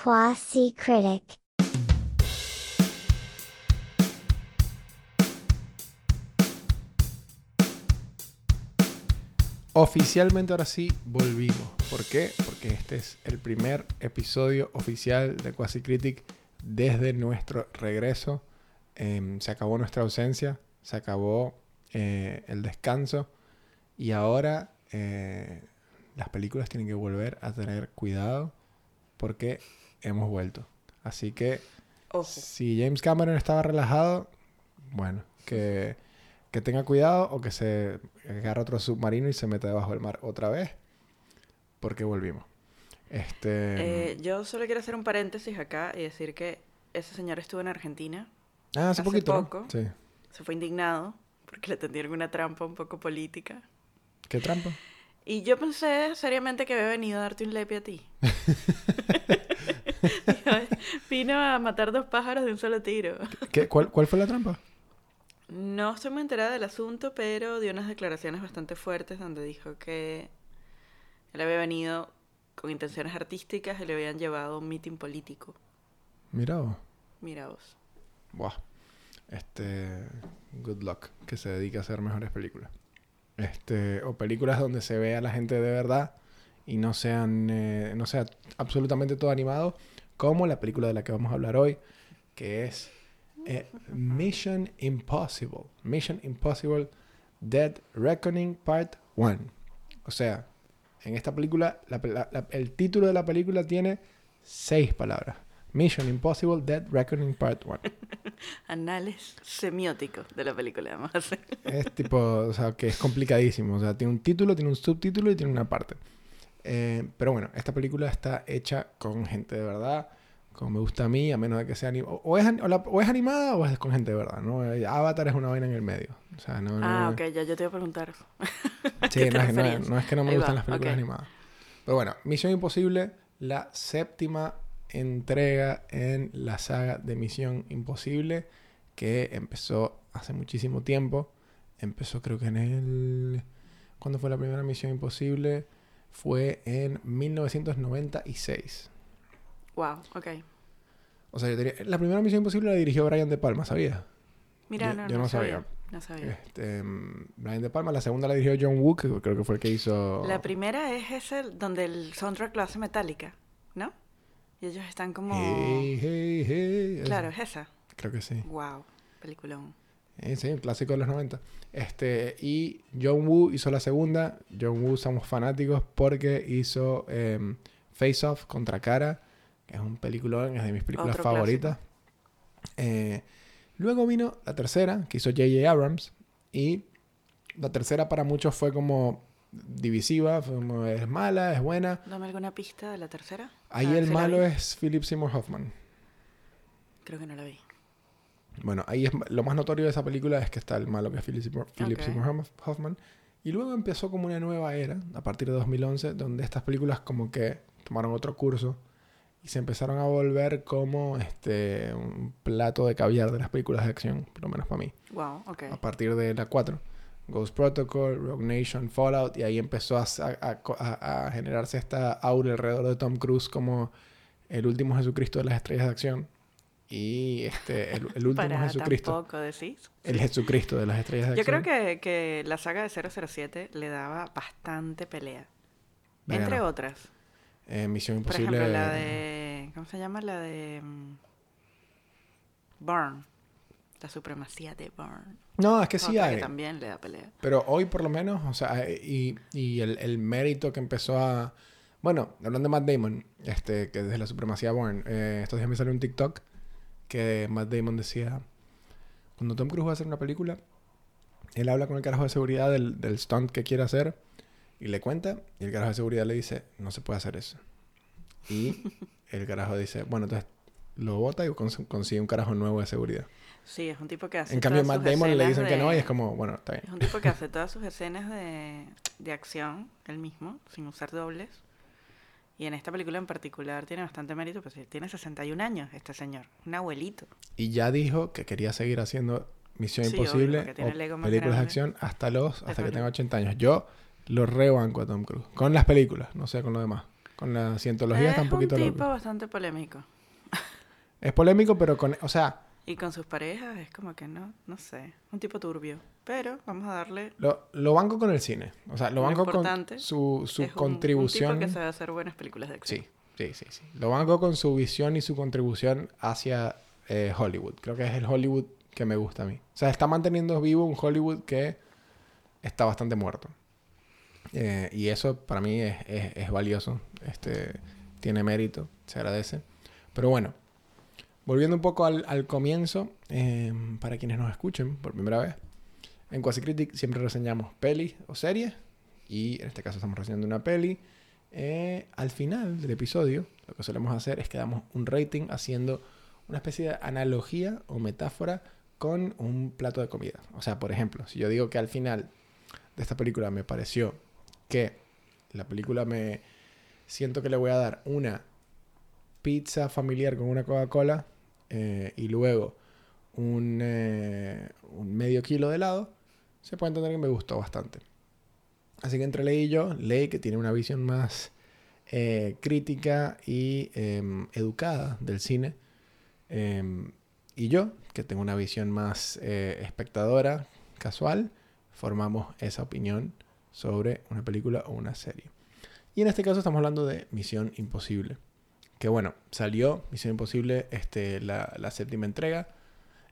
Quasi Critic. Oficialmente ahora sí volvimos. ¿Por qué? Porque este es el primer episodio oficial de Quasi Critic desde nuestro regreso. Em, se acabó nuestra ausencia, se acabó eh, el descanso y ahora eh, las películas tienen que volver a tener cuidado porque hemos vuelto. Así que Ojo. si James Cameron estaba relajado, bueno, que, que tenga cuidado o que se agarre otro submarino y se meta debajo del mar otra vez, porque volvimos. Este. Eh, yo solo quiero hacer un paréntesis acá y decir que ese señor estuvo en Argentina, ah, hace, hace poquito. ¿no? poco. Sí. se fue indignado porque le tendieron una trampa un poco política. ¿Qué trampa? Y yo pensé seriamente que había venido a darte un lepe a ti. Vino a matar dos pájaros de un solo tiro. ¿Qué- cuál, ¿Cuál fue la trampa? No estoy muy enterada del asunto, pero dio unas declaraciones bastante fuertes donde dijo que él había venido con intenciones artísticas y le habían llevado a un mitin político. Mira vos. Mira vos. Buah. Este. Good luck. Que se dedique a hacer mejores películas. Este. O películas donde se vea a la gente de verdad y no sean. eh, no sea absolutamente todo animado. Como la película de la que vamos a hablar hoy. Que es. eh, Mission Impossible. Mission Impossible Dead Reckoning Part 1. O sea, en esta película, la- la- la- el título de la película tiene seis palabras. Mission Impossible Dead Reckoning Part 1. Anales semióticos de la película, además. Es tipo, o sea, que es complicadísimo. O sea, tiene un título, tiene un subtítulo y tiene una parte. Eh, pero bueno, esta película está hecha con gente de verdad, como me gusta a mí, a menos de que sea animada. O es, o la- o es animada o es con gente de verdad, ¿no? Eh, Avatar es una vaina en el medio. O sea, no... Ah, no- ok, ya yo te iba a preguntar. Sí, no es, no es- referías? no es que no me Ahí gustan va, las películas animadas. Pero bueno, Misión Imposible, la séptima entrega en la saga de Misión Imposible, que empezó hace muchísimo tiempo. Empezó creo que en el... ¿Cuándo fue la primera Misión Imposible? Fue en 1996. Wow, ok. O sea, yo diría- la primera Misión Imposible la dirigió Brian De Palma, ¿sabías? Mira, Yo- no, yo no, no sabía. sabía. No sabía. Este, mm, Brian De Palma. La segunda la dirigió John Woo, que creo que fue el que hizo... La primera es ese donde el soundtrack lo hace metálica, ¿no? Y ellos están como... Hey, hey, hey. Claro, es esa. Creo que sí. Wow, peliculón. Eh, sí, un clásico de los 90. Este, y John Woo hizo la segunda. John Woo somos fanáticos porque hizo em, Face Off contra Cara, que es un peliculón, es de mis películas Otro favoritas. Eh, luego vino la tercera, que hizo J.J. Abrams. Y la tercera para muchos fue como divisiva, fue como, es mala, es buena. Dame alguna pista de la tercera. Ahí el si malo es Philip Seymour Hoffman. Creo que no la vi. Bueno, ahí es lo más notorio de esa película es que está el malo que es Philip Seymour, Philip Hoffman. Y luego empezó como una nueva era, a partir de 2011, donde estas películas como que tomaron otro curso y se empezaron a volver como este un plato de caviar de las películas de acción, por lo menos para mí. Wow, ok. A partir de la 4. Ghost Protocol, Rogue Nation, Fallout, y ahí empezó a, a- a- a generarse esta aura alrededor de Tom Cruise como el último Jesucristo de las estrellas de acción. Y este, el, el último Para Jesucristo. tampoco decís. El Jesucristo de las estrellas de Yo acción. creo que, que la saga de 007 le daba bastante pelea. Entre otras. Eh, Misión Por Imposible. ejemplo, la de... ¿Cómo se llama? La de... mm, Bourne. La supremacía de Bourne. No, es que sí Otra hay. que también le da pelea. Pero hoy por lo menos, o sea, y, y el, el mérito que empezó a... Bueno, hablando de Matt Damon, este, que desde la supremacía Born, eh, estos días me salió un TikTok que Matt Damon decía, cuando Tom Cruise va a hacer una película, él habla con el carajo de seguridad del, del stunt que quiere hacer y le cuenta, y el carajo de seguridad le dice, no se puede hacer eso. Y el carajo dice, bueno, entonces lo bota y cons- consigue un carajo nuevo de seguridad. Sí, es un tipo que hace En cambio, todas Matt sus Damon le dicen que no y es como, bueno, está bien. Es un tipo que hace todas sus escenas de, de acción, él mismo, sin usar dobles. Y en esta película en particular tiene bastante mérito, pues tiene 61 años este señor, un abuelito. Y ya dijo que quería seguir haciendo Misión Sí, obvio, Imposible tiene o películas de acción hasta los hasta que tenga 80 años. Yo lo rebanco a Tom Cruise con las películas, no sé con lo demás. con la cientología está un poquito Es un loco. tipo bastante polémico. Es polémico, pero con, o sea, Y con sus parejas es como que no, no sé, un tipo turbio. Pero vamos a darle lo, lo banco con el cine. O sea, lo banco con su, su es un- contribución. Un, tipo que sabe hacer buenas películas de acción. Sí, sí, sí, sí. Lo banco con su visión y su contribución hacia eh, Hollywood. Creo que es el Hollywood que me gusta a mí. O sea, está manteniendo vivo un Hollywood que está bastante muerto. Eh, y eso para mí es, es- es valioso. Este, tiene mérito, se agradece. Pero bueno, volviendo un poco al, al comienzo, eh, para quienes nos escuchen por primera vez, en Quasi Critic siempre reseñamos pelis o series. Y en este caso estamos reseñando una peli. Eh, al final del episodio, lo que solemos hacer es que damos un rating haciendo una especie de analogía o metáfora con un plato de comida. O sea, por ejemplo, si yo digo que al final de esta película me pareció que la película me siento que le voy a dar una pizza familiar con una Coca-Cola eh, y luego eh, un medio kilo de helado, se puede entender que me gustó bastante. Así que entre Ley y yo, Ley que tiene una visión más eh, crítica y em, educada del cine, em, y yo, que tengo una visión más eh, espectadora, casual, formamos esa opinión sobre una película o una serie. Y en este caso estamos hablando de Misión Imposible. Que bueno, salió Misión Imposible este, la, la séptima entrega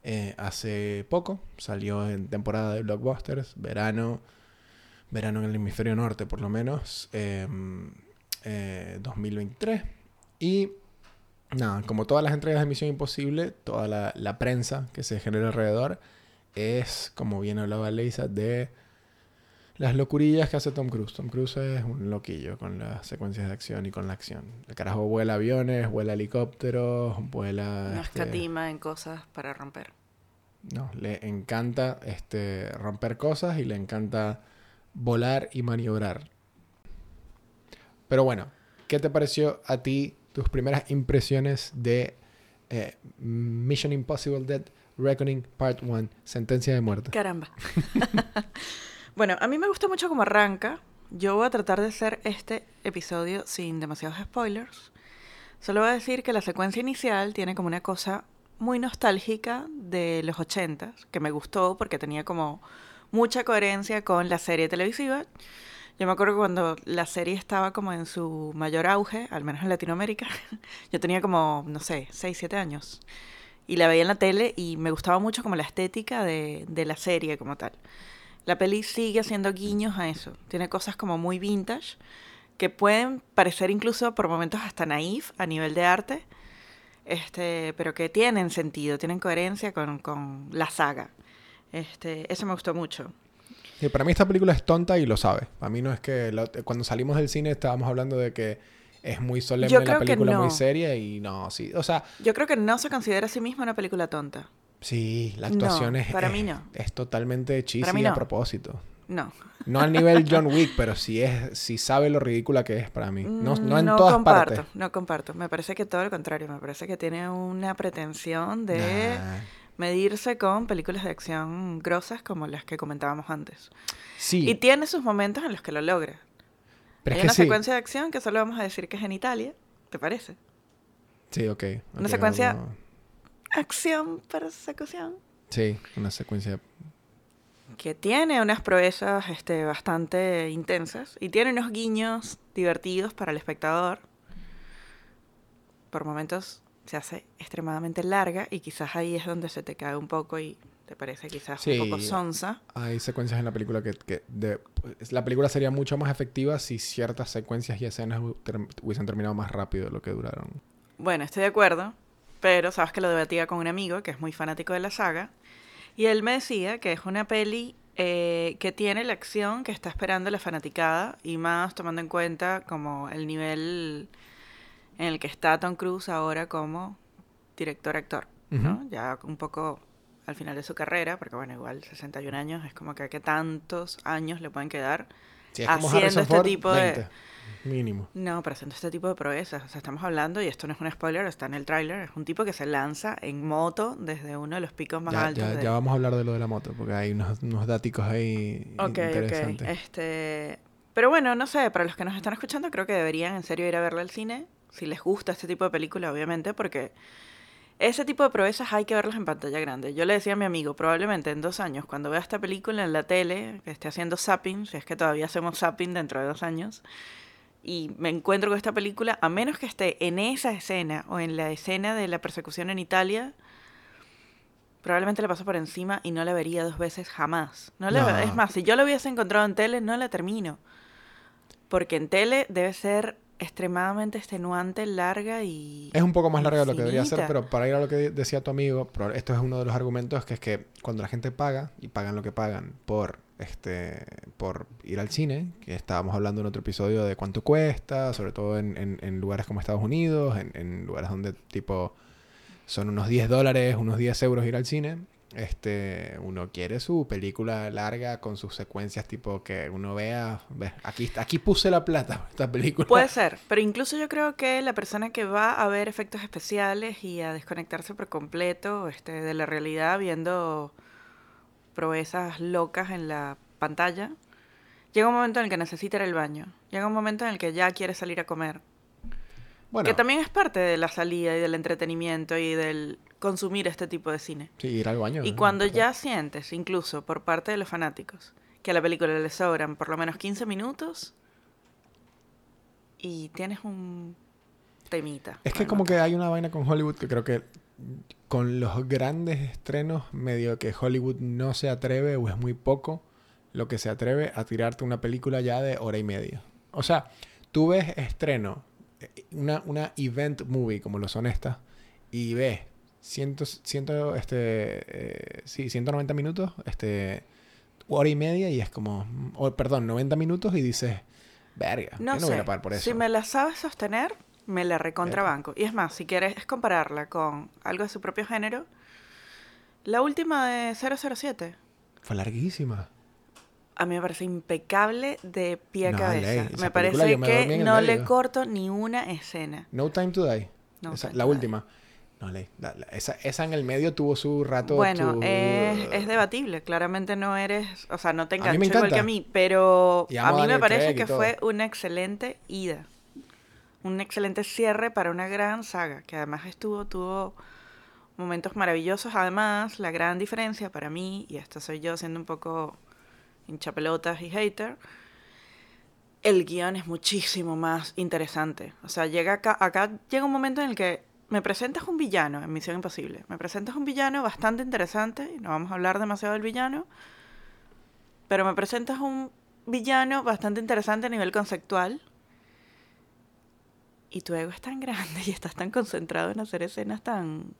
eh, hace poco. Salió en temporada de blockbusters, verano, verano en el hemisferio norte por lo menos, em, eh, 2023. Y nada, como todas las entregas de Misión Imposible, toda la, la prensa que se genera alrededor es, como bien hablaba Leisa, de las locurillas que hace Tom Cruise. Tom Cruise es un loquillo con las secuencias de acción y con la acción. El carajo vuela aviones, vuela helicópteros, vuela... No este, escatima en cosas para romper. no, le encanta este, romper cosas y le encanta volar y maniobrar. Pero bueno, ¿qué te pareció a ti tus primeras impresiones de eh, Mission Impossible Dead Reckoning Part 1, Sentencia de Muerte? Caramba. bueno, a mí me gusta mucho cómo arranca. Yo voy a tratar de hacer este episodio sin demasiados spoilers. Solo voy a decir que la secuencia inicial tiene como una cosa muy nostálgica de los 80 que me gustó porque tenía como mucha coherencia con la serie televisiva. Yo me acuerdo cuando la serie estaba como en su mayor auge, al menos en Latinoamérica, yo tenía como, no sé, 6, 7 años. Y la veía en la tele y me gustaba mucho como la estética de la serie como tal. La peli sigue haciendo guiños a eso. Tiene cosas como muy vintage que pueden parecer incluso por momentos hasta naif a nivel de arte, este, pero que tienen sentido, tienen coherencia con, con la saga. Este, eso me gustó mucho. Sí, para mí esta película es tonta y lo sabe. Para mí no es que cuando salimos del cine estábamos hablando de que es muy solemne la película, muy no. seria y no, sí. O sea, Yo creo que no se considera a sí misma una película tonta. Sí, la No, actuación es, para es, mí no. es totalmente cheesy mí a no. propósito. No. No al nivel John Wick, pero sí es, sí sabe lo ridícula que es para mí. No, no en Mm, todas comparto, partes. No comparto. Me parece que todo lo contrario. Me parece que tiene una pretensión de Nah. medirse con películas de acción grosas como las que comentábamos antes. Sí, Y tiene sus momentos en los que lo logra. pero Hay es que una sí. secuencia de acción que solo vamos a decir que es en Italia. ¿Te parece? Sí, ok. Una ok, secuencia- Acción, persecución. Sí, una secuencia. Que tiene unas proezas este, bastante intensas y tiene unos guiños divertidos para el espectador. Por momentos se hace extremadamente larga y quizás ahí es donde se te cae un poco y te parece quizás Sí. un poco sonsa. Hay secuencias en la película que, que de- la película sería mucho más efectiva si ciertas secuencias y escenas hubiesen terminado más rápido de lo que duraron. Bueno, estoy de acuerdo, pero sabes que lo debatía con un amigo que es muy fanático de la saga y él me decía que es una peli eh, que tiene la acción que está esperando la fanaticada y más tomando en cuenta como el nivel en el que está Tom Cruise ahora como director-actor, ¿no? Ya un poco al final de su carrera, porque bueno, igual 61 años es como que, tantos años le pueden quedar Haciendo este Ford, tipo de- 20, mínimo. no, pero haciendo este tipo de proezas. O sea, estamos hablando, y esto no es un spoiler, está en el tráiler, es un tipo que se lanza en moto desde uno de los picos más Ya, altos. ya- de- ya vamos a hablar de lo de la moto, porque hay unos, unos daticos ahí Ok, ok. interesantes. Este, Pero bueno, no sé, para los que nos están escuchando, creo que deberían en serio ir a verla al cine, si les gusta este tipo de película, obviamente, porque ese tipo de proezas hay que verlas en pantalla grande. Yo le decía a mi amigo, probablemente en dos años, cuando vea esta película en la tele, que esté haciendo zapping, si es que todavía hacemos zapping dentro de dos años, y me encuentro con esta película, a menos que esté en esa escena o en la escena de la persecución en Italia, probablemente la paso por encima y no la vería dos veces jamás. No la- No. Es más, si yo la hubiese encontrado en tele, no la termino. Porque en tele debe ser extremadamente extenuante, larga y... Es un poco más larga de lo que debería ser, pero para ir a lo que decía tu amigo, esto es uno de los argumentos que es que cuando la gente paga y pagan lo que pagan por este por ir al cine, que estábamos hablando en otro episodio de cuánto cuesta, sobre todo en, en- en lugares como Estados Unidos, en, en lugares donde tipo son unos 10 dólares, unos 10 euros ir al cine. Este, uno quiere su película larga con sus secuencias tipo que uno vea, ve, aquí, aquí puse la plata esta película. Puede ser, pero incluso yo creo que la persona que va a ver efectos especiales y a desconectarse por completo este, de la realidad viendo proezas locas en la pantalla, llega un momento en el que necesita ir al baño, llega un momento en el que ya quiere salir a comer, Bueno, que también es parte de la salida y del entretenimiento y del consumir este tipo de cine. sí, ir al baño. Y cuando ya sientes, incluso por parte de los fanáticos, que a la película le sobran por lo menos 15 minutos y tienes un temita. Es que como que hay una vaina con Hollywood que creo que con los grandes estrenos medio que Hollywood no se atreve o es muy poco lo que se atreve a tirarte una película ya de hora y media. O sea, tú ves estreno, eh, una, una event movie como lo son estas, y ves cientos, ciento, este, eh, sí, 190 minutos, este, hora y media y es como, mm, perdón, 90 minutos y dices, verga, No no voy sé, a pagar por eso. si me la sabes sostener, me la recontrabanco. Y es más, si quieres compararla con algo de su propio género, la última de 007 Fue larguísima. a mí me parece impecable de pie a No, cabeza. me parece me que no le corto ni una escena. No Time to Die. No Esa- Time la to Die. última. No, le- la- la- esa, esa en el medio tuvo su rato. Bueno, tu- es, es debatible. Claramente no eres, o sea, no te mí enganchó igual que a mí, pero a amo a mí me parece que fue una excelente ida. Un excelente cierre para una gran saga, que además estuvo, tuvo momentos maravillosos. Además, la gran diferencia para mí, y esto soy yo siendo un poco hinchapelotas y hater, el guion es muchísimo más interesante. O sea, llega acá, acá llega un momento en el que me presentas un villano en Misión Imposible. Me presentas un villano bastante interesante, no vamos a hablar demasiado del villano, pero me presentas un villano bastante interesante a nivel conceptual. Y tu ego es tan grande y estás tan concentrado en hacer escenas tan,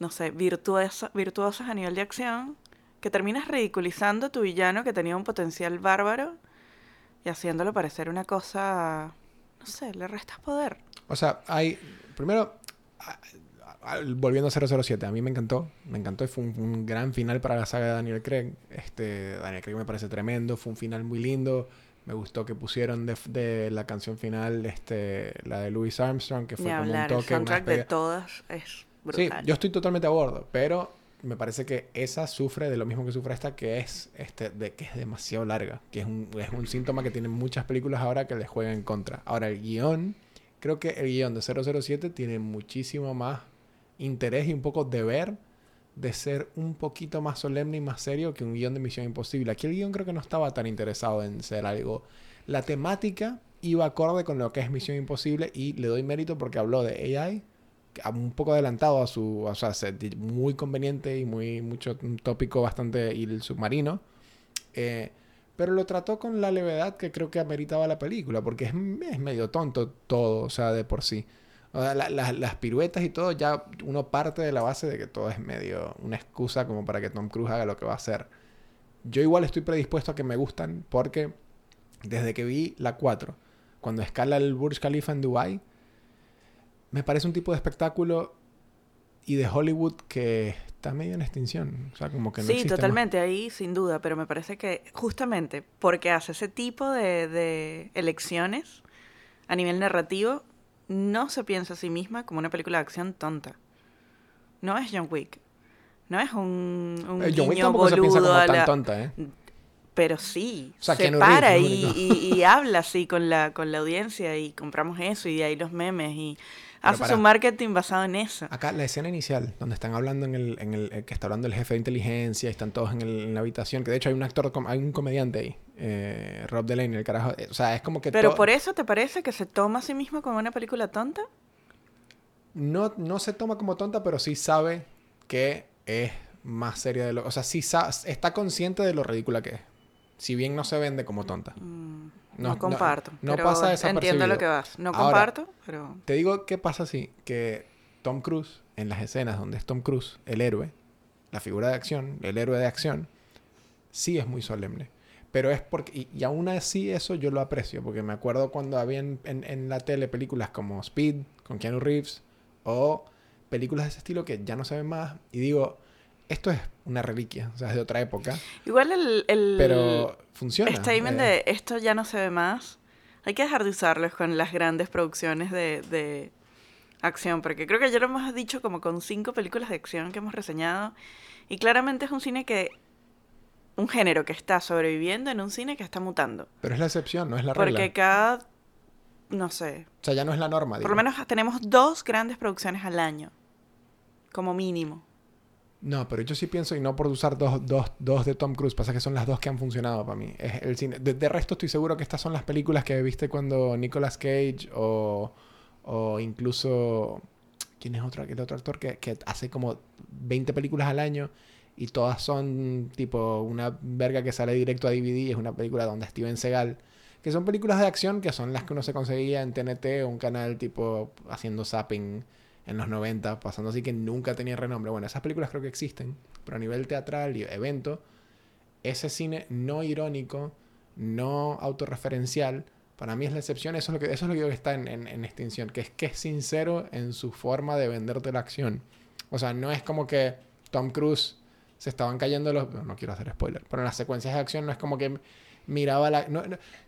no sé, virtuosa- virtuosas a nivel de acción, que terminas ridiculizando a tu villano que tenía un potencial bárbaro y haciéndolo parecer una cosa, no sé, le restas poder. O sea, hay. Primero, volviendo a 007, a mí me encantó. Me encantó fue un, un gran final para la saga de Daniel Craig. Este, Daniel Craig me parece tremendo. Fue un final muy lindo. Me gustó que pusieron de, de la canción final este, la de Louis Armstrong, que fue como hablar, un el toque. una soundtrack de todas es Sí, brutal. yo estoy totalmente a bordo, pero me parece que esa sufre de lo mismo que sufre esta, que es este de que es demasiado larga, que es un, es un síntoma que tienen muchas películas ahora que les juegan en contra. Ahora, el guion, creo que el guion de 007 tiene muchísimo más interés y un poco deber de ser un poquito más solemne y más serio que un guion de Misión Imposible. Aquí el guion creo que no estaba tan interesado en ser algo... La temática iba acorde con lo que es Misión Imposible y le doy mérito porque habló de AI, un poco adelantado a su, o sea, muy conveniente y muy mucho un tópico bastante submarino, eh, pero lo trató con la levedad que creo que ameritaba la película, porque es, es medio tonto todo, o sea, de por sí. O sea, la- la- las piruetas y todo, ya uno parte de la base de que todo es medio una excusa como para que Tom Cruise haga lo que va a hacer. Yo igual estoy predispuesto a que me gustan porque desde que vi la 4, cuando escala el Burj Khalifa en Dubai, me parece un tipo de espectáculo y de Hollywood que está medio en extinción. O sea, como que no sí, más. totalmente, ahí sin duda, pero me parece que justamente porque hace ese tipo de, de elecciones a nivel narrativo, no se piensa a sí misma como una película de acción tonta. No es John Wick. No es un, un Eh, John Wick tampoco se piensa como tan tonta, ¿eh? pero sí, O sea, se para y- y habla así con la, con la audiencia y compramos eso y de ahí los memes y hace para. su marketing basado en eso. Acá la escena inicial, donde están hablando en el, en el eh, que está hablando el jefe de inteligencia y están todos en, el- en la habitación, que de hecho hay un actor, hay un comediante ahí, eh, Rob Delaney, el carajo, eh, o sea, es como que Pero por eso te parece que se toma a sí mismo como una película tonta? no, no se toma como tonta, pero sí sabe que es más seria de lo, o sea, sí está consciente de lo ridícula que es, si bien no se vende como tonta. Mm, No- No, comparto. no pero pasa Entiendo lo que vas. No Ahora- comparto, pero... Te digo qué pasa así, que Tom Cruise, en las escenas donde es Tom Cruise, el héroe, la figura de acción, el héroe de acción, sí es muy solemne. Pero es porque, y, y aún así eso yo lo aprecio, porque me acuerdo cuando había en, en- en la tele películas como Speed, con Keanu Reeves, o películas de ese estilo que ya no se ven más, y digo, esto es una reliquia, o sea, es de otra época, Igual el, el pero funciona. statement eh, de esto ya no se ve más, hay que dejar de usarlos con las grandes producciones de, de acción, porque creo que ya lo hemos dicho como con cinco películas de acción que hemos reseñado, y claramente es un cine que, un género que está sobreviviendo en un cine que está mutando, Pero es la excepción, no es la regla. porque cada, no sé, O sea, ya no es la norma. por lo menos tenemos dos grandes producciones al año, como mínimo. No, pero yo sí pienso, y no por usar dos, dos, dos de Tom Cruise, pasa que son las dos que han funcionado para mí. Es el cine. De, resto estoy seguro que estas son las películas que viste cuando Nicolas Cage o, o incluso... ¿Quién es otro, el otro actor que, que hace como 20 películas al año y todas son tipo una verga que sale directo a DVD? Es una película donde Steven Seagal... Que son películas de acción que son las que uno se conseguía en TNT o un canal tipo haciendo zapping en los 90, pasando así que nunca tenía renombre. Bueno, esas películas creo que existen, pero a nivel teatral y evento, ese cine no irónico, no autorreferencial, para mí es la excepción. Eso es lo que, eso es lo que está en, en- extinción, que es que es sincero en su forma de venderte la acción. O sea, no es como que Tom Cruise se estaban cayendo los... No, quiero hacer spoiler, pero en las secuencias de acción no es como que miraba la...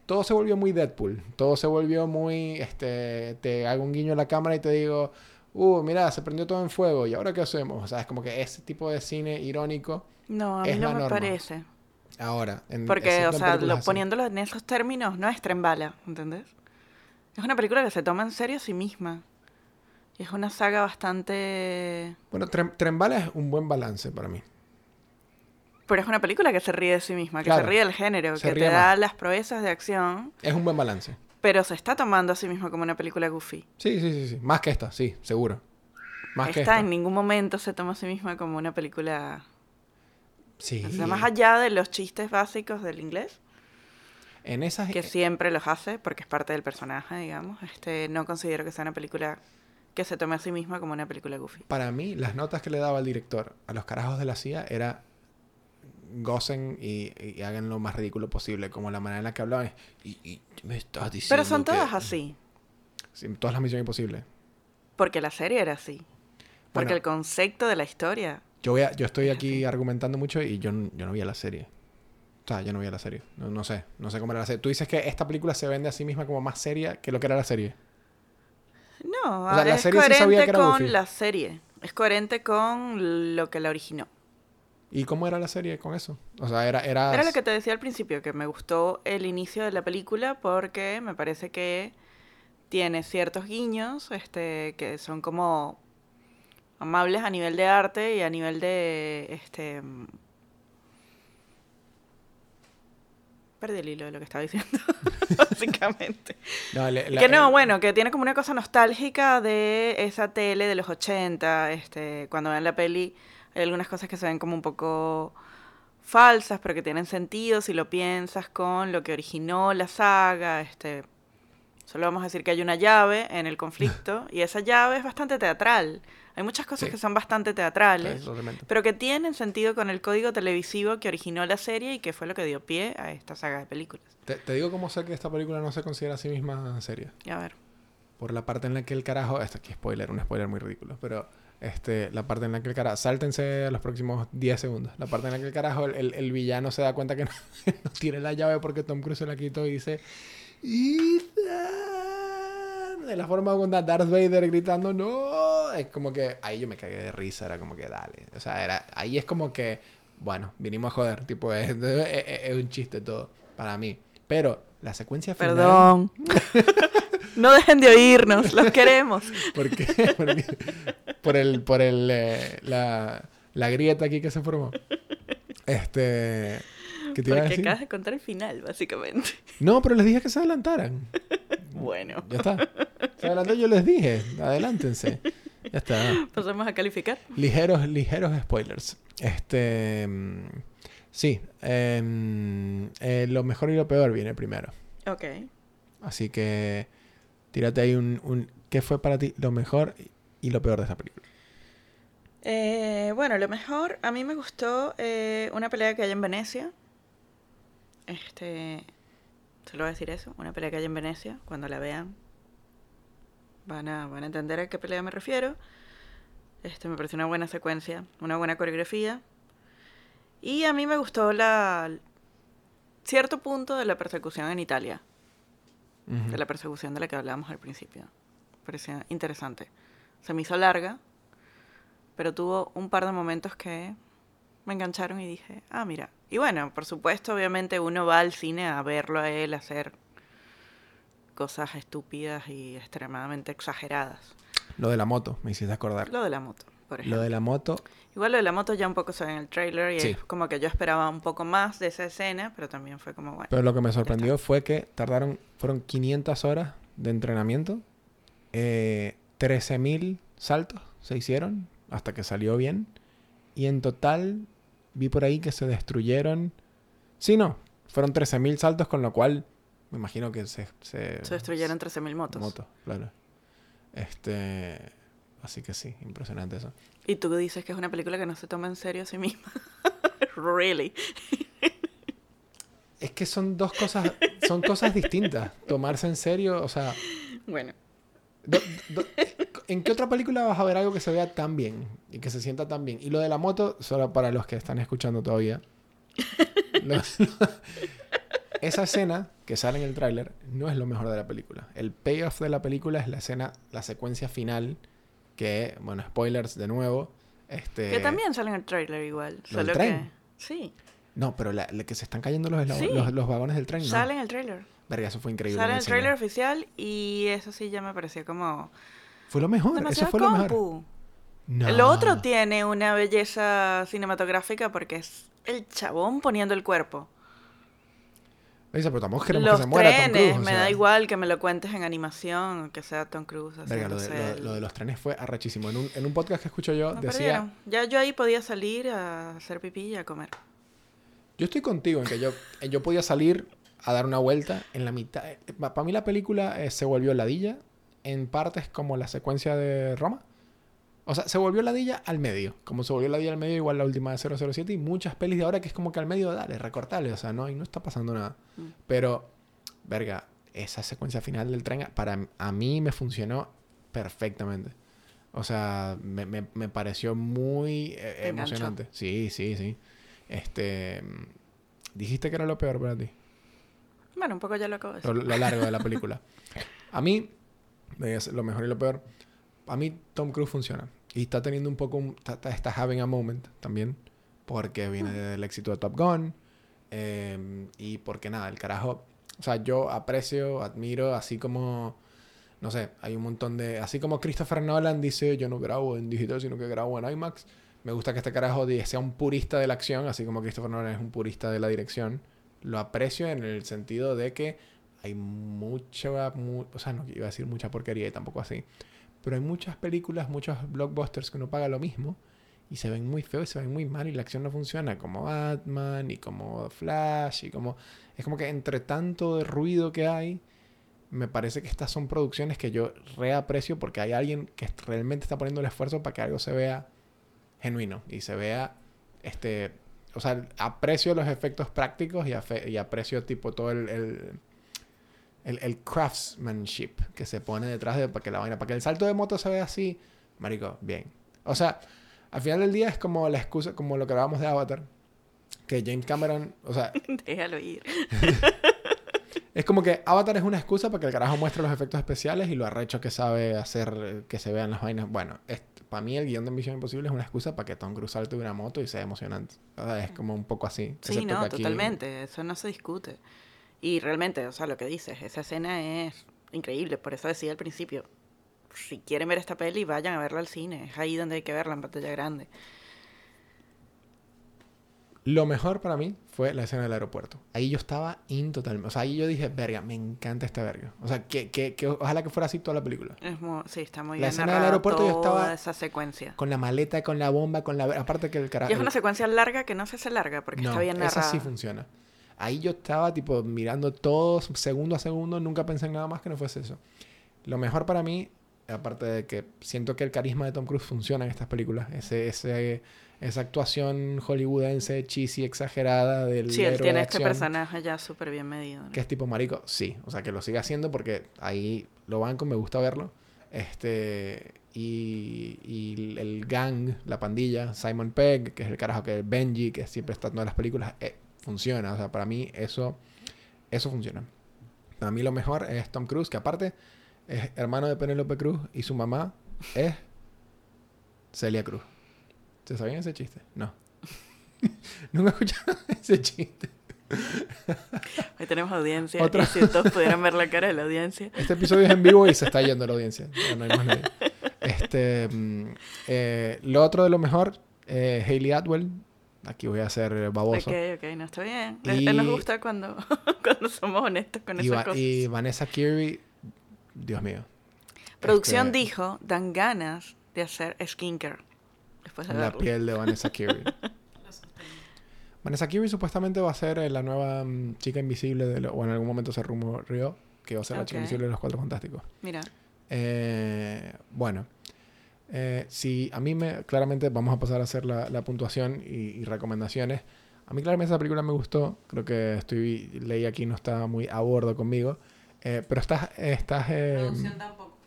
todo se volvió muy Deadpool, todo se volvió muy... Este, te hago un guiño a la cámara y te digo uh, mira, se prendió todo en fuego, ¿y ahora qué hacemos? O sea, es como que ese tipo de cine irónico, No, a mí Es no me norma. parece. ahora, en, Porque, o sea, lo- poniéndolo en esos términos, no es tren bala, ¿entendés? Es una película que se toma en serio a sí misma. Y es una saga bastante... Bueno, Tren, Tren Bala es un buen balance para mí. Pero es una película que se ríe de sí misma, que Claro, se ríe del género, se que te da más. las proezas de acción, Es un buen balance. Pero se está tomando a sí misma como una película goofy. Sí, sí, sí, sí. Más que esta, sí, seguro. Más que Esta esta. en ningún momento se toma a sí misma como una película... Sí. O sea, más allá de los chistes básicos del inglés, En esas... que siempre los hace porque es parte del personaje, digamos, este no considero que sea una película que se tome a sí misma como una película goofy. Para mí, las notas que le daba el director a los carajos de la CIA era gocen y, y hagan lo más ridículo posible, como la manera en la que hablaban. Y, y me estás diciendo Pero son que- todas así, Sí, todas las misiones imposibles. porque la serie era así. Porque Bueno. el concepto de la historia... Yo, voy a- yo estoy aquí argumentando mucho y yo, yo no vi la serie. O sea, yo no vi la serie. No, no sé. No sé cómo era la serie. Tú dices que esta película se vende a sí misma como más seria que lo que era la serie. No, O sea, la es serie sí sabía coherente que era con la serie. Es coherente con lo que la originó. ¿Y cómo era la serie con eso? O sea, era... Era, Era lo que te decía al principio, que me gustó el inicio de la película porque me parece que tiene ciertos guiños este, que son como amables a nivel de arte y a nivel de... este Perdí el hilo de lo que estaba diciendo, básicamente. No, le- la- que no, el- bueno, que tiene como una cosa nostálgica de esa tele de los 80, este, cuando ven la peli hay algunas cosas que se ven como un poco falsas, pero que tienen sentido si lo piensas con lo que originó la saga, este, solo vamos a decir que hay una llave en el conflicto y esa llave es bastante teatral. Hay muchas cosas Sí. que son bastante teatrales, Sí, pero que tienen sentido con el código televisivo que originó la serie y que fue lo que dio pie a esta saga de películas. Te, te digo cómo sé que esta película no se considera a sí misma seria. Y a ver. Por la parte en la que el carajo... Esto aquí es spoiler, un spoiler muy ridículo. Pero este, la parte en la que el carajo... Sáltense a los próximos 10 segundos. La parte en la que el carajo, el, el- el villano se da cuenta que no, no tiene la llave porque Tom Cruise se la quitó y dice... "Ethan", De la forma con Darth Vader gritando ¡No! Es como que... Ahí yo me cagué de risa. Era como que dale. O sea, era, ahí es como que... bueno, vinimos a joder, tipo, es, es- es- es un chiste todo, para mí. Pero la secuencia final... Perdón. no dejen de oírnos, los queremos. ¿Por qué? Porque- por el, por el, eh, la, la grieta aquí que se formó. Este... ¿Qué te iba a decir? acabas de contar el final, básicamente. No, pero les dije que se adelantaran. Bueno, Ya está. Se adelantó, yo les dije. Adelántense. Ya está. pasamos a calificar. Ligeros, ligeros spoilers. Este. Sí. em, eh, lo mejor y lo peor viene primero. Ok. Así que. Tírate ahí un, un. ¿Qué fue para ti lo mejor y lo peor de esta película? Eh, bueno, lo mejor, a mí me gustó eh, una pelea que hay en Venecia. Este, solo voy a decir eso, una pelea que hay en Venecia, cuando la vean van a, van a entender a qué pelea me refiero. Este, me pareció una buena secuencia, una buena coreografía. Y a mí me gustó la cierto punto de la persecución en Italia, De la persecución de la que hablábamos al principio. Parecía interesante. Se me hizo larga, pero tuvo un par de momentos que me engancharon y dije, ah, mira. Y bueno, por supuesto, obviamente uno va al cine a verlo a él hacer cosas estúpidas y extremadamente exageradas. Lo de la moto, me hiciste acordar. Lo de la moto, por ejemplo. Lo de la moto. Igual lo de la moto ya un poco se ve en el trailer y Sí. es como que yo esperaba un poco más de esa escena, pero también fue como, bueno. Pero lo que me sorprendió fue que tardaron, fueron 500 horas de entrenamiento, eh, 13.000 saltos se hicieron hasta que salió bien, y en total vi por ahí que se destruyeron, sí, no, fueron 13.000 saltos, con lo cual me imagino que se... Se, Se destruyeron 13.000 motos. motos, claro. Este, así que sí, impresionante eso. Y tú dices que es una película que no se toma en serio a sí misma. really. Es que son dos cosas, son cosas distintas. Tomarse en serio, o sea, Bueno, Do- do- ¿En qué otra película vas a ver algo que se vea tan bien y que se sienta tan bien? Y lo de la moto, solo para los que están escuchando todavía. Esa escena que sale en el tráiler no es lo mejor de la película. El payoff de la película es la escena, la secuencia final, que, bueno, spoilers de nuevo. Este, que también sale en el trailer igual. ¿Lo del Solo tren? que. Sí, No, pero la, la que se están cayendo los, Sí. los, los vagones del tren, no. sale en el trailer. Verga, eso fue increíble. Sale en el trailer oficial y eso sí ya me pareció como. Fue lo mejor, eso fue lo mejor. No. Lo otro tiene una belleza cinematográfica porque es el chabón poniendo el cuerpo. Dice, pero tampoco queremos Los que se muera Tom trenes, Cruise, o me sea. da igual que me lo cuentes en animación, que sea Tom Cruise. Verga, lo de, haciéndose lo- el- lo de los trenes fue arrechísimo. En un, en un podcast que escucho yo decía, perdieron. Ya yo ahí podía salir a hacer pipí y a comer. yo estoy contigo en que yo, yo podía salir a dar una vuelta en la mitad. Para mí la película eh, se volvió ladilla en partes como la secuencia de Roma. O sea, se volvió ladilla al medio. Como se volvió ladilla al medio igual la última de 007 y muchas pelis de ahora que es como que al medio, dale, recortale. O sea, no, y no está pasando nada. Mm. Pero, verga, esa secuencia final del tren para a mí me funcionó perfectamente. O sea, me, me- me pareció muy eh, emocionante. Sí, sí, sí. Este, mm, dijiste que era lo peor para ti, Bueno, un poco ya lo acabo de lo, decir. lo largo de la película. A mí, lo mejor y lo peor. A mí Tom Cruise funciona. Y está teniendo un poco, un- está, está- having a moment también. Porque viene del éxito de Top Gun. eh, y porque nada, el carajo. O sea, yo aprecio, admiro, así como. No sé, hay un montón de. Así como Christopher Nolan dice: Yo no grabo en digital, sino que grabo en IMAX. Me gusta que este carajo sea un purista de la acción, así como Christopher Nolan es un purista de la dirección. Lo aprecio en el sentido de que hay mucha. mu- o sea, no iba a decir mucha porquería y tampoco así. Pero hay muchas películas, muchos blockbusters que uno paga lo mismo y se ven muy feos y se ven muy mal y la acción no funciona como Batman y como Flash y como es como que entre tanto de ruido que hay me parece que estas son producciones que yo reaprecio porque hay alguien que realmente está poniendo el esfuerzo para que algo se vea genuino y se vea este o sea aprecio los efectos prácticos y, aprecio tipo todo el el, el craftsmanship que se pone detrás de para que la vaina, para que el salto de moto se vea así, marico, bien. O sea, al final del día es como la excusa, como lo que hablábamos de Avatar, que James Cameron, o sea, Déjalo ir. es como que Avatar es una excusa para que el carajo muestre los efectos especiales y lo arrecho que sabe hacer que se vean las vainas. Bueno, para mí el guion de Misión Imposible es una excusa para que Tom Cruise salte de una moto y sea emocionante. O sea, es como un poco así. Sí, no, aquí- totalmente, eso no se discute. Y realmente, o sea, lo que dices, esa escena es increíble, por eso decía al principio, si quieren ver esta peli, vayan a verla al cine, es ahí donde hay que verla en pantalla grande. Lo mejor para mí fue la escena del aeropuerto. Ahí yo estaba in totalmente. O sea, ahí yo dije, verga, me encanta esta verga. O sea, que, que, que ojalá que fuera así toda la película. Es mu- sí, está muy La bien escena del aeropuerto yo estaba- esa secuencia. Con la maleta, con la bomba, con la... Aparte que el carajo... Y es una secuencia larga que no se hace larga porque está bien esa narrada. sí funciona. Ahí yo estaba, tipo, mirando todo segundo a segundo. Nunca pensé en nada más que no fuese eso. Lo mejor para mí, aparte de que siento que el carisma de Tom Cruise funciona en estas películas. Ese, ese, esa actuación hollywoodense, cheesy, exagerada del sí, él tiene este personaje ya súper bien medido. ¿no? Que es tipo marico. Sí, o sea, que lo sigue haciendo porque ahí lo banco, me gusta verlo. Este... Y, y el gang, la pandilla, Simon Pegg, que es el carajo que es Benji, que siempre está en todas las películas, eh, funciona. O sea, para mí eso, eso funciona. Para mí lo mejor es Tom Cruise, que aparte es hermano de Penélope Cruz y su mamá es Celia Cruz. ¿Se sabían ese chiste? No. Nunca escucharon ese chiste. Hoy tenemos audiencia. Otra- Y si todos pudieran ver la cara de la audiencia. Este episodio es en vivo y se está yendo la audiencia. No hay más nadie. Este, mm, eh, lo otro de lo mejor, eh, Hayley Atwell. Aquí voy a ser baboso. Ok, ok, no está bien. Él nos Y- gusta cuando, cuando somos honestos con Y, esas Va- cosas. y Vanessa Kirby, Dios mío. Producción Este, dijo, dan ganas de hacer skincare. Después de La verlo. piel de Vanessa Kirby. Vanessa Kirby supuestamente va a ser eh, la nueva mm, chica invisible, de lo- o en algún momento se rumoreó que va a ser la chica invisible de los Cuatro Fantásticos. Mira, Eh, bueno, eh, si a mí me, claramente vamos a pasar a hacer la, la puntuación y, y recomendaciones. A mí claramente esa película me gustó, creo que estoy, leí aquí no está muy a bordo conmigo, eh, pero estás, estás, eh, tampoco.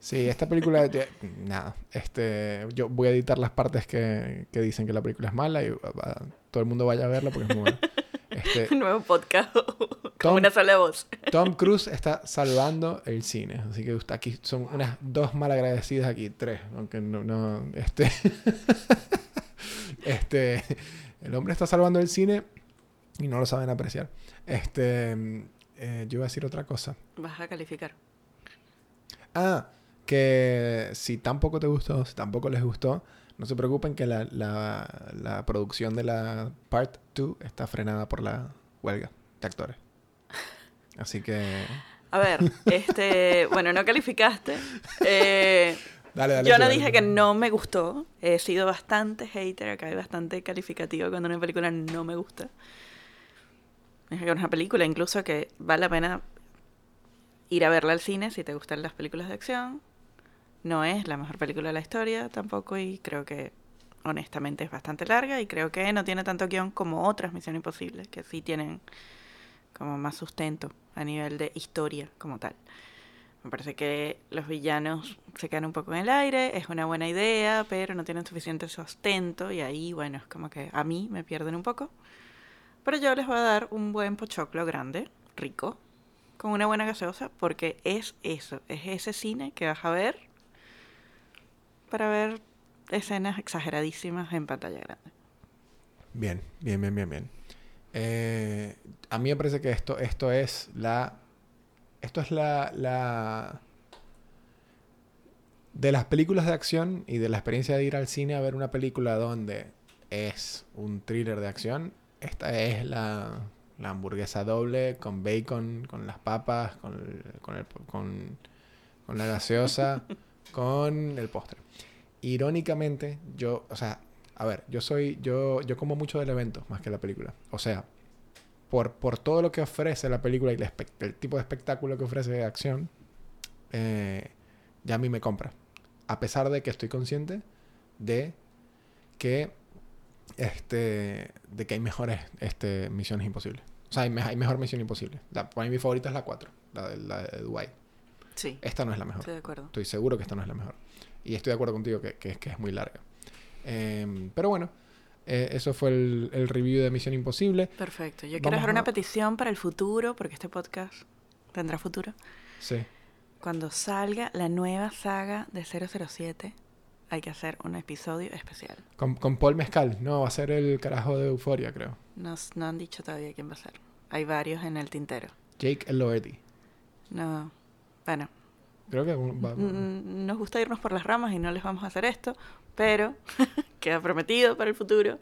sí, esta película, nada, este, yo voy a editar las partes que, que dicen que la película es mala y uh, todo el mundo vaya a verla porque es muy buena. Este, Un nuevo podcast Tom- con una sola voz. Tom Cruise está salvando el cine. Así que aquí son unas dos malagradecidas aquí, tres, aunque no, no este, este, el hombre está salvando el cine y no lo saben apreciar. Este, eh, yo iba a decir otra cosa. Vas a calificar. Ah, que si tampoco te gustó, si tampoco les gustó, no se preocupen que la, la, la producción de la Part 2 está frenada por la huelga de actores. Así que... A ver, este, bueno, no calificaste. Eh, Dale, dale. yo no dale dije que no me gustó. He sido bastante hater acá y bastante calificativo cuando una película no me gusta. Dije que es una película incluso que vale la pena ir a verla al cine si te gustan las películas de acción. No es la mejor película de la historia tampoco y creo que honestamente es bastante larga y creo que no tiene tanto guion como otras Misión Imposible, que sí tienen como más sustento a nivel de historia como tal. Me parece que los villanos se quedan un poco en el aire, es una buena idea, pero no tienen suficiente sustento y ahí, bueno, es como que a mí me pierden un poco. Pero yo les voy a dar un buen pochoclo grande, rico, con una buena gaseosa, porque es eso, es ese cine que vas a ver para ver escenas exageradísimas en pantalla grande. Bien, bien, bien, bien, bien. Eh, a mí me parece que esto, esto es la. Esto es la, la. De las películas de acción y de la experiencia de ir al cine a ver una película donde es un thriller de acción, esta es la, la hamburguesa doble con bacon, con las papas, con, el- con, el- con, con la gaseosa, con el postre. Irónicamente, yo, o sea, a ver, yo soy, yo, yo como mucho del evento más que la película. O sea, por, por todo lo que ofrece la película y el, tipo de espectáculo que ofrece de acción, eh, ya a mí me compra. A pesar de que estoy consciente de que este de que hay mejores este, misiones imposibles. O sea, hay, me- hay mejor misión imposible. La, para mí mi favorita es la 4, la de, la de Dubái. Sí, Esta no es la mejor. estoy de acuerdo. Estoy seguro que esta no es la mejor. Y estoy de acuerdo contigo que, que, que es muy larga. Em, pero bueno, eh, eso fue el, el review de Misión Imposible. Perfecto. Yo quiero dejar una a- petición para el futuro, porque este podcast tendrá futuro. Sí. Cuando salga la nueva saga de 007, hay que hacer un episodio especial. Con, con Paul Mezcal. No, va a ser el carajo de Euforia, creo. Nos, no han dicho todavía quién va a ser. Hay varios en el tintero. Jake Elordi. No. Bueno, Creo que un- va- mm, nos gusta irnos por las ramas y no les vamos a hacer esto, pero queda prometido para el futuro.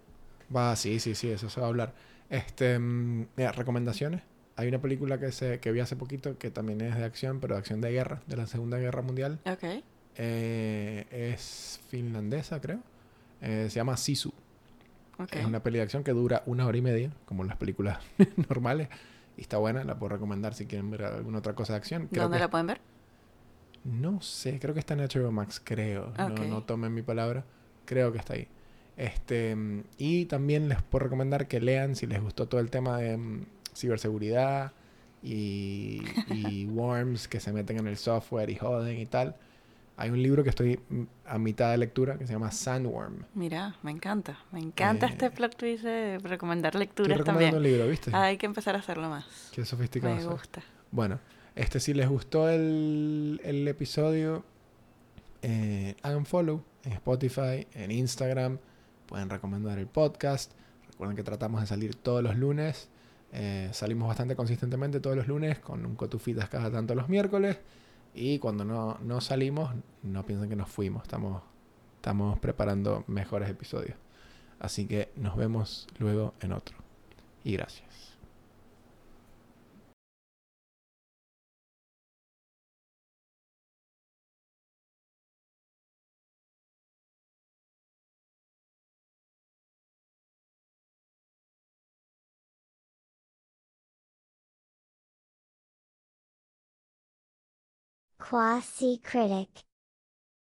Va, sí, sí, sí, eso se va a hablar. Este, mm, mira, recomendaciones. Hay una película que, se, que vi hace poquito que también es de acción, pero de acción de guerra, de la Segunda Guerra Mundial. Ok. Eh, es finlandesa, creo. Eh, se llama Sisu. Ok. Es una peli de acción que dura una hora y media, como las películas normales. Y está buena, la puedo recomendar si quieren ver alguna otra cosa de acción. Creo ¿Dónde que- la pueden ver? No sé, creo que está en HBO Max, creo. No, no tomen mi palabra. Creo que está ahí. Este, y también les puedo recomendar que lean si les gustó todo el tema de mm, ciberseguridad y, y worms que se meten en el software y joden y tal. Hay un libro que estoy mm, a mitad de lectura que se llama Sandworm. Mira, me encanta. Me encanta Eh, este plot twist de recomendar Estoy lecturas recomendando también. un libro, ¿viste? Hay que empezar a hacerlo más. Qué sofisticado. Me soy. gusta. Bueno, este si les gustó el, el episodio, eh, hagan follow en Spotify, en Instagram, pueden recomendar el podcast. Recuerden que tratamos de salir todos los lunes. eh, salimos bastante consistentemente todos los lunes con un cotufitas cada tanto los miércoles. Y cuando no, no salimos, no piensen que nos fuimos. Estamos, estamos preparando mejores episodios. Así que nos vemos luego en otro. Y gracias. Quasi critic.